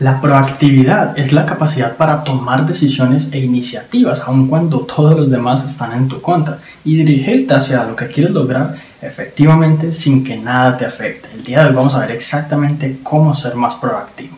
La proactividad es la capacidad para tomar decisiones e iniciativas, aun cuando todos los demás están en tu contra, y dirigirte hacia lo que quieres lograr efectivamente sin que nada te afecte. El día de hoy vamos a ver exactamente cómo ser más proactivo.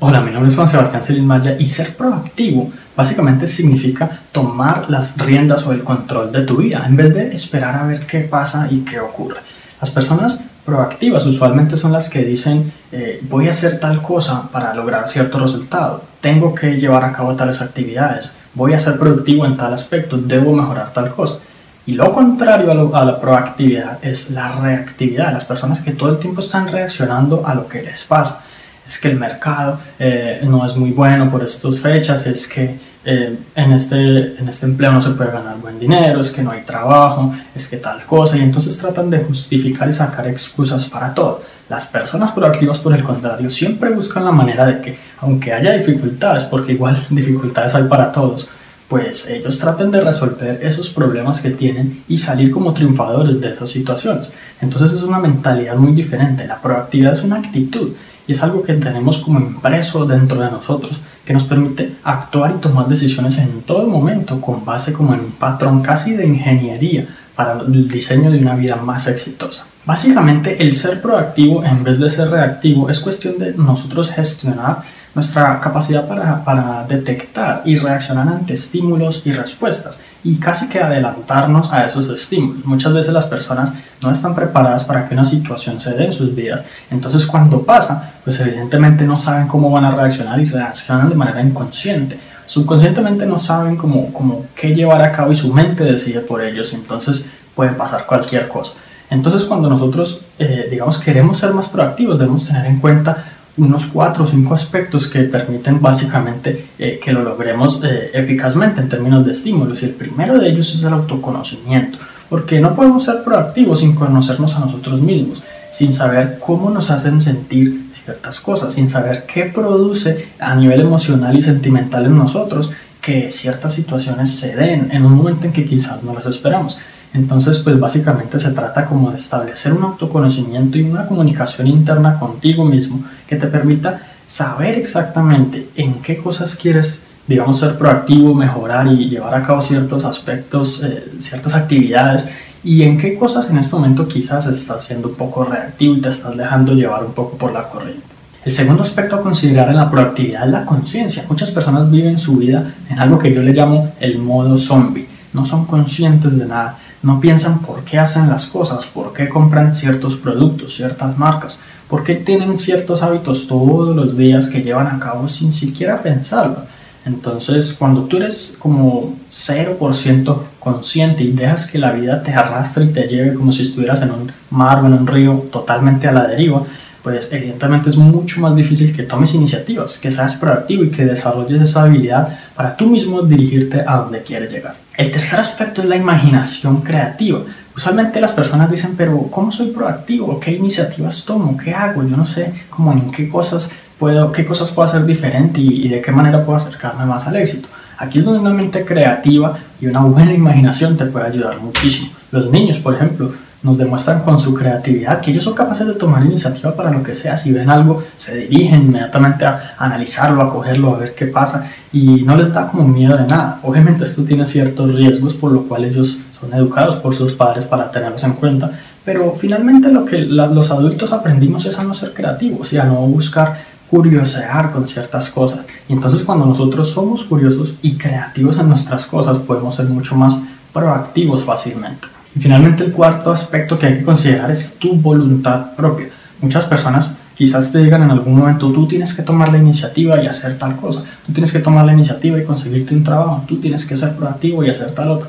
Hola, mi nombre es Juan Sebastián Celín Maya y ser proactivo básicamente significa tomar las riendas o el control de tu vida en vez de esperar a ver qué pasa y qué ocurre. Las personas proactivas usualmente son las que dicen eh, voy a hacer tal cosa para lograr cierto resultado, tengo que llevar a cabo tales actividades, voy a ser productivo en tal aspecto, debo mejorar tal cosa. Y lo contrario a, la proactividad es la reactividad, las personas que todo el tiempo están reaccionando a lo que les pasa. Es que el mercado eh, no es muy bueno por estas fechas, es que eh, en, este, en este empleo no se puede ganar buen dinero, es que no hay trabajo, es que tal cosa, y entonces tratan de justificar y sacar excusas para todo. Las personas proactivas, por el contrario, siempre buscan la manera de que, aunque haya dificultades, porque igual dificultades hay para todos, pues ellos traten de resolver esos problemas que tienen y salir como triunfadores de esas situaciones. Entonces es una mentalidad muy diferente. La proactividad es una actitud y es algo que tenemos como impreso dentro de nosotros que nos permite actuar y tomar decisiones en todo momento con base como en un patrón casi de ingeniería para el diseño de una vida más exitosa. Básicamente el ser proactivo en vez de ser reactivo es cuestión de nosotros gestionar nuestra capacidad para, para, detectar y reaccionar ante estímulos y respuestas y casi que adelantarnos a esos estímulos. Muchas veces las personas no están preparadas para que una situación se dé en sus vidas, entonces cuando pasa, pues evidentemente no saben cómo van a reaccionar y reaccionan de manera inconsciente. Subconscientemente no saben cómo, cómo qué llevar a cabo y su mente decide por ellos, entonces puede pasar cualquier cosa. Entonces cuando nosotros, eh, digamos, queremos ser más proactivos, debemos tener en cuenta unos cuatro o cinco aspectos que permiten básicamente eh, que lo logremos eh, eficazmente en términos de estímulos. Y el primero de ellos es el autoconocimiento, porque no podemos ser proactivos sin conocernos a nosotros mismos, sin saber cómo nos hacen sentir ciertas cosas, sin saber qué produce a nivel emocional y sentimental en nosotros que ciertas situaciones se den en un momento en que quizás no las esperamos. Entonces, pues básicamente se trata como de establecer un autoconocimiento y una comunicación interna contigo mismo que te permita saber exactamente en qué cosas quieres, digamos, ser proactivo, mejorar y llevar a cabo ciertos aspectos, eh, ciertas actividades y en qué cosas en este momento quizás estás siendo un poco reactivo y te estás dejando llevar un poco por la corriente. El segundo aspecto a considerar en la proactividad es la conciencia. Muchas personas viven su vida en algo que yo le llamo el modo zombie. No son conscientes de nada no piensan por qué hacen las cosas, por qué compran ciertos productos, ciertas marcas, por qué tienen ciertos hábitos todos los días que llevan a cabo sin siquiera pensarlo. Entonces, cuando tú eres como 0% consciente y dejas que la vida te arrastre y te lleve como si estuvieras en un mar o en un río totalmente a la deriva, pues evidentemente es mucho más difícil que tomes iniciativas, que seas proactivo y que desarrolles esa habilidad para tú mismo dirigirte a donde quieres llegar. El tercer aspecto es la imaginación creativa. Usualmente las personas dicen, pero ¿cómo soy proactivo? ¿Qué iniciativas tomo? ¿Qué hago? Yo no sé cómo en qué cosas puedo, qué cosas puedo hacer diferente y, y de qué manera puedo acercarme más al éxito. Aquí es donde una mente creativa y una buena imaginación te puede ayudar muchísimo. Los niños, por ejemplo, nos demuestran con su creatividad que ellos son capaces de tomar iniciativa para lo que sea. Si ven algo, se dirigen inmediatamente a analizarlo, a cogerlo, a ver qué pasa y no les da como miedo de nada. Obviamente esto tiene ciertos riesgos por lo cual ellos son educados por sus padres para tenerlos en cuenta, pero finalmente lo que los adultos aprendimos es a no ser creativos y a no buscar curiosear con ciertas cosas. Y entonces cuando nosotros somos curiosos y creativos en nuestras cosas, podemos ser mucho más proactivos fácilmente. Y finalmente el cuarto aspecto que hay que considerar es tu voluntad propia. Muchas personas quizás te digan en algún momento, tú tienes que tomar la iniciativa y hacer tal cosa, tú tienes que tomar la iniciativa y conseguirte un trabajo, tú tienes que ser proactivo y hacer tal otra.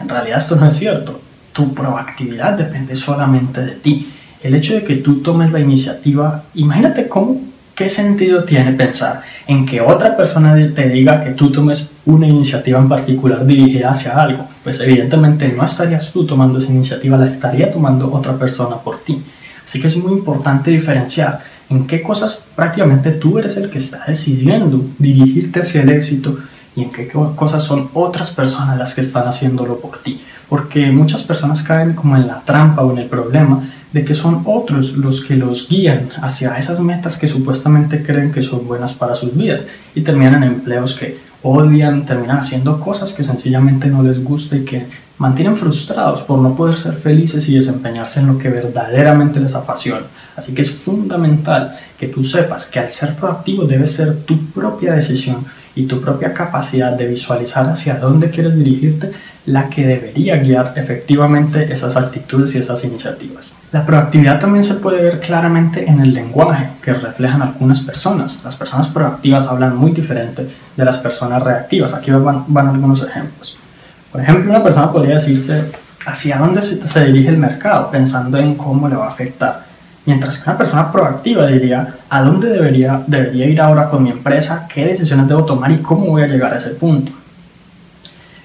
En realidad esto no es cierto. Tu proactividad depende solamente de ti. El hecho de que tú tomes la iniciativa, imagínate cómo, qué sentido tiene pensar en que otra persona te diga que tú tomes una iniciativa en particular dirigida hacia algo, pues evidentemente no estarías tú tomando esa iniciativa, la estaría tomando otra persona por ti. Así que es muy importante diferenciar en qué cosas prácticamente tú eres el que está decidiendo dirigirte hacia el éxito y en qué cosas son otras personas las que están haciéndolo por ti. Porque muchas personas caen como en la trampa o en el problema de que son otros los que los guían hacia esas metas que supuestamente creen que son buenas para sus vidas y terminan en empleos que odian, terminan haciendo cosas que sencillamente no les gusta y que mantienen frustrados por no poder ser felices y desempeñarse en lo que verdaderamente les apasiona. Así que es fundamental que tú sepas que al ser proactivo debe ser tu propia decisión y tu propia capacidad de visualizar hacia dónde quieres dirigirte la que debería guiar efectivamente esas actitudes y esas iniciativas. La proactividad también se puede ver claramente en el lenguaje que reflejan algunas personas. Las personas proactivas hablan muy diferente de las personas reactivas. Aquí van, algunos ejemplos. Por ejemplo, una persona podría decirse hacia dónde se, se dirige el mercado, pensando en cómo le va a afectar. Mientras que una persona proactiva diría a dónde debería, debería ir ahora con mi empresa, qué decisiones debo tomar y cómo voy a llegar a ese punto.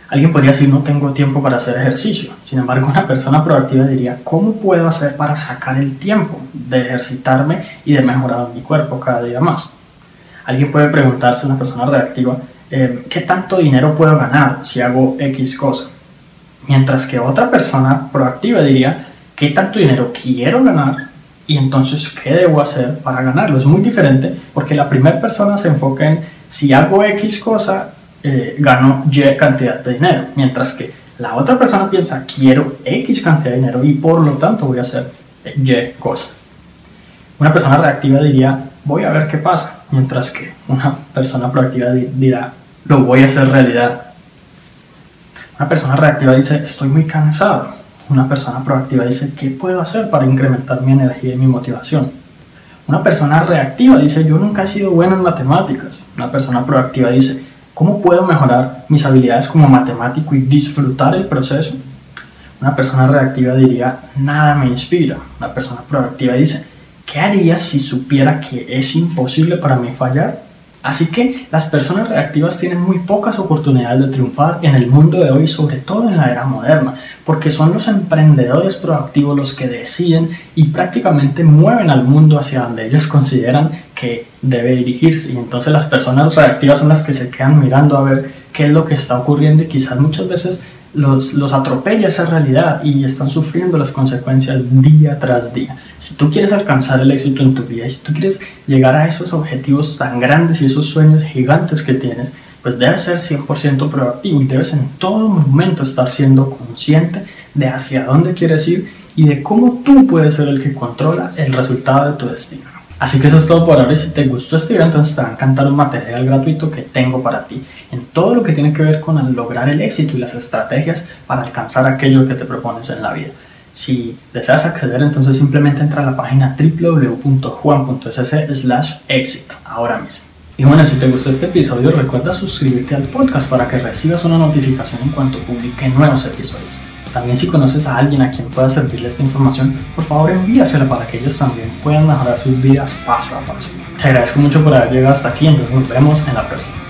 Alguien podría decir no tengo tiempo para hacer ejercicio. Sin embargo, una persona proactiva diría cómo puedo hacer para sacar el tiempo de ejercitarme y de mejorar mi cuerpo cada día más. Alguien puede preguntarse, una persona reactiva, eh, ¿qué tanto dinero puedo ganar si hago X cosa? Mientras que otra persona proactiva diría, ¿qué tanto dinero quiero ganar? Y entonces, ¿qué debo hacer para ganarlo? Es muy diferente porque la primera persona se enfoca en si hago X cosa, eh, gano Y cantidad de dinero, mientras que la otra persona piensa quiero X cantidad de dinero y por lo tanto voy a hacer Y cosa. Una persona reactiva diría voy a ver qué pasa, mientras que una persona proactiva dirá lo voy a hacer realidad. Una persona reactiva dice estoy muy cansado. Una persona proactiva dice qué puedo hacer para incrementar mi energía y mi motivación. Una persona reactiva dice yo nunca he sido buena en matemáticas. Una persona proactiva dice ¿Cómo puedo mejorar mis habilidades como matemático y disfrutar el proceso? Una persona reactiva diría, nada me inspira. Una persona proactiva dice, ¿qué haría si supiera que es imposible para mí fallar? Así que las personas reactivas tienen muy pocas oportunidades de triunfar en el mundo de hoy, sobre todo en la era moderna, porque son los emprendedores proactivos los que deciden y prácticamente mueven al mundo hacia donde ellos consideran que debe dirigirse. Y entonces las personas reactivas son las que se quedan mirando a ver qué es lo que está ocurriendo y quizás muchas veces los, los atropella esa realidad y están sufriendo las consecuencias día tras día. Si tú quieres alcanzar el éxito en tu vida y si tú quieres llegar a esos objetivos tan grandes y esos sueños gigantes que tienes, pues debes ser 100% proactivo y debes en todo momento estar siendo consciente de hacia dónde quieres ir y de cómo tú puedes ser el que controla el resultado de tu destino. Así que eso es todo por ahora. Si te gustó este video, entonces te va a encantar un material gratuito que tengo para ti en todo lo que tiene que ver con lograr el éxito y las estrategias para alcanzar aquello que te propones en la vida. Si deseas acceder, entonces simplemente entra a la página www.juan.sc éxito ahora mismo. Y bueno, si te gustó este episodio, recuerda suscribirte al podcast para que recibas una notificación en cuanto publique nuevos episodios. También si conoces a alguien a quien pueda servirle esta información, por favor envíasela para que ellos también puedan mejorar sus vidas paso a paso. Te agradezco mucho por haber llegado hasta aquí, entonces nos vemos en la próxima.